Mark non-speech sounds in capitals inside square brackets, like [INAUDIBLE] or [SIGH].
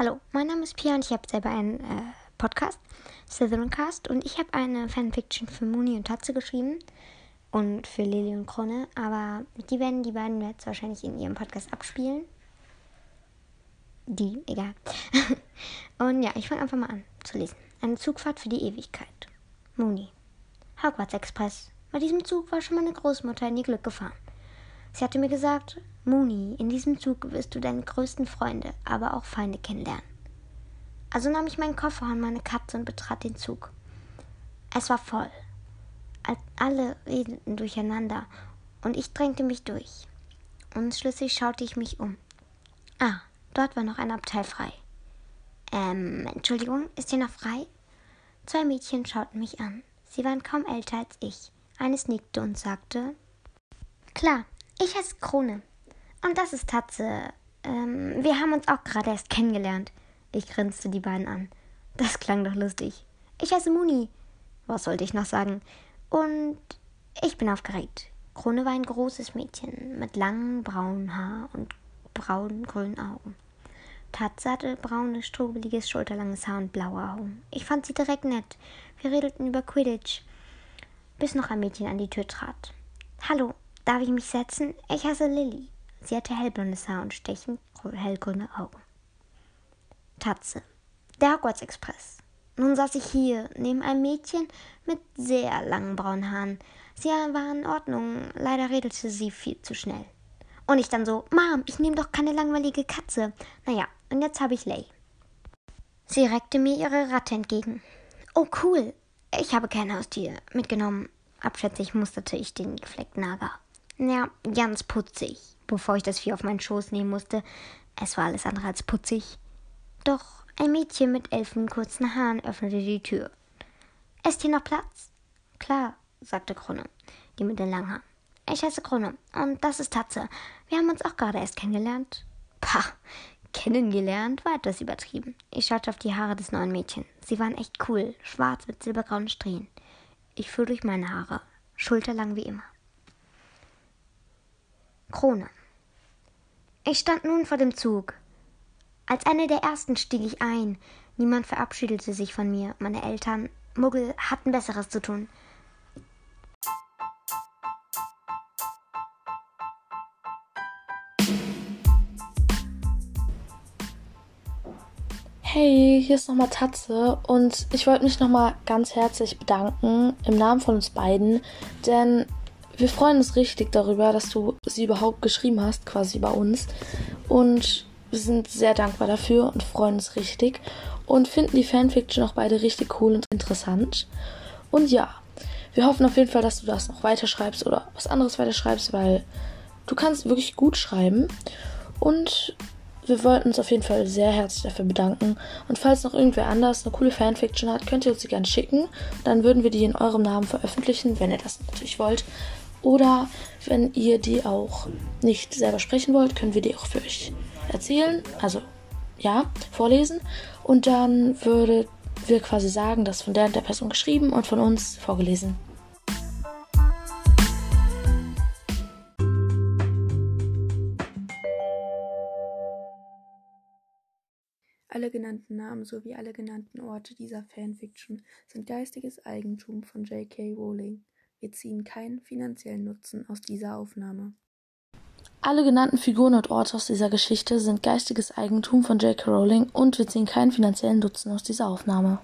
Hallo, mein Name ist Pia und ich habe selber einen äh, Podcast, Cast, und ich habe eine Fanfiction für Muni und Tatze geschrieben und für Lili und Krone, aber die werden die beiden jetzt wahrscheinlich in ihrem Podcast abspielen. Die, egal. [LAUGHS] und ja, ich fange einfach mal an zu lesen. Eine Zugfahrt für die Ewigkeit. Muni. Hogwarts Express. Bei diesem Zug war schon meine Großmutter in ihr Glück gefahren. Sie hatte mir gesagt, Moni, in diesem Zug wirst du deine größten Freunde, aber auch Feinde kennenlernen. Also nahm ich meinen Koffer und meine Katze und betrat den Zug. Es war voll. Alle redeten durcheinander und ich drängte mich durch. Und schließlich schaute ich mich um. Ah, dort war noch ein Abteil frei. Ähm, Entschuldigung, ist hier noch frei? Zwei Mädchen schauten mich an. Sie waren kaum älter als ich. Eines nickte und sagte: Klar, ich heiße Krone. Und das ist Tatze. Ähm, wir haben uns auch gerade erst kennengelernt. Ich grinste die beiden an. Das klang doch lustig. Ich heiße Muni. Was sollte ich noch sagen? Und ich bin aufgeregt. Krone war ein großes Mädchen mit langem braunen Haar und braunen grünen Augen. Tatze hatte braunes, strubeliges, schulterlanges Haar und blaue Augen. Ich fand sie direkt nett. Wir redeten über Quidditch, bis noch ein Mädchen an die Tür trat. Hallo, darf ich mich setzen? Ich heiße Lilly. Sie hatte hellblondes Haar und stechend hellgrüne Augen. Tatze. Der Hogwarts Express. Nun saß ich hier, neben einem Mädchen mit sehr langen braunen Haaren. Sie war in Ordnung, leider redete sie viel zu schnell. Und ich dann so, Mom, ich nehme doch keine langweilige Katze. Naja, und jetzt habe ich Lay. Sie reckte mir ihre Ratte entgegen. Oh, cool. Ich habe kein Haustier mitgenommen. Abschätzig musterte ich den gefleckten Nager. Ja, ganz putzig bevor ich das Vieh auf meinen Schoß nehmen musste. Es war alles andere als putzig. Doch ein Mädchen mit elfen kurzen Haaren öffnete die Tür. Ist hier noch Platz? Klar, sagte Krone, die mit den langen Haaren. Ich heiße Krone und das ist Tatze. Wir haben uns auch gerade erst kennengelernt. Pah, kennengelernt war etwas übertrieben. Ich schaute auf die Haare des neuen Mädchens. Sie waren echt cool, schwarz mit silbergrauen Strähnen. Ich fuhr durch meine Haare, schulterlang wie immer. Krone. Ich stand nun vor dem Zug. Als eine der ersten stieg ich ein. Niemand verabschiedete sich von mir. Meine Eltern, Muggel, hatten Besseres zu tun. Hey, hier ist nochmal Tatze und ich wollte mich nochmal ganz herzlich bedanken im Namen von uns beiden, denn wir freuen uns richtig darüber, dass du sie überhaupt geschrieben hast, quasi bei uns. Und wir sind sehr dankbar dafür und freuen uns richtig. Und finden die Fanfiction auch beide richtig cool und interessant. Und ja, wir hoffen auf jeden Fall, dass du das noch weiterschreibst oder was anderes weiterschreibst, weil du kannst wirklich gut schreiben. Und wir wollten uns auf jeden Fall sehr herzlich dafür bedanken. Und falls noch irgendwer anders eine coole Fanfiction hat, könnt ihr uns sie gerne schicken. Dann würden wir die in eurem Namen veröffentlichen, wenn ihr das natürlich wollt. Oder wenn ihr die auch nicht selber sprechen wollt, können wir die auch für euch erzählen. Also ja, vorlesen. Und dann würde wir quasi sagen, dass von der und der Person geschrieben und von uns vorgelesen. Alle genannten Namen sowie alle genannten Orte dieser Fanfiction sind geistiges Eigentum von J.K. Rowling. Wir ziehen keinen finanziellen Nutzen aus dieser Aufnahme. Alle genannten Figuren und Orte aus dieser Geschichte sind geistiges Eigentum von J.K. Rowling und wir ziehen keinen finanziellen Nutzen aus dieser Aufnahme.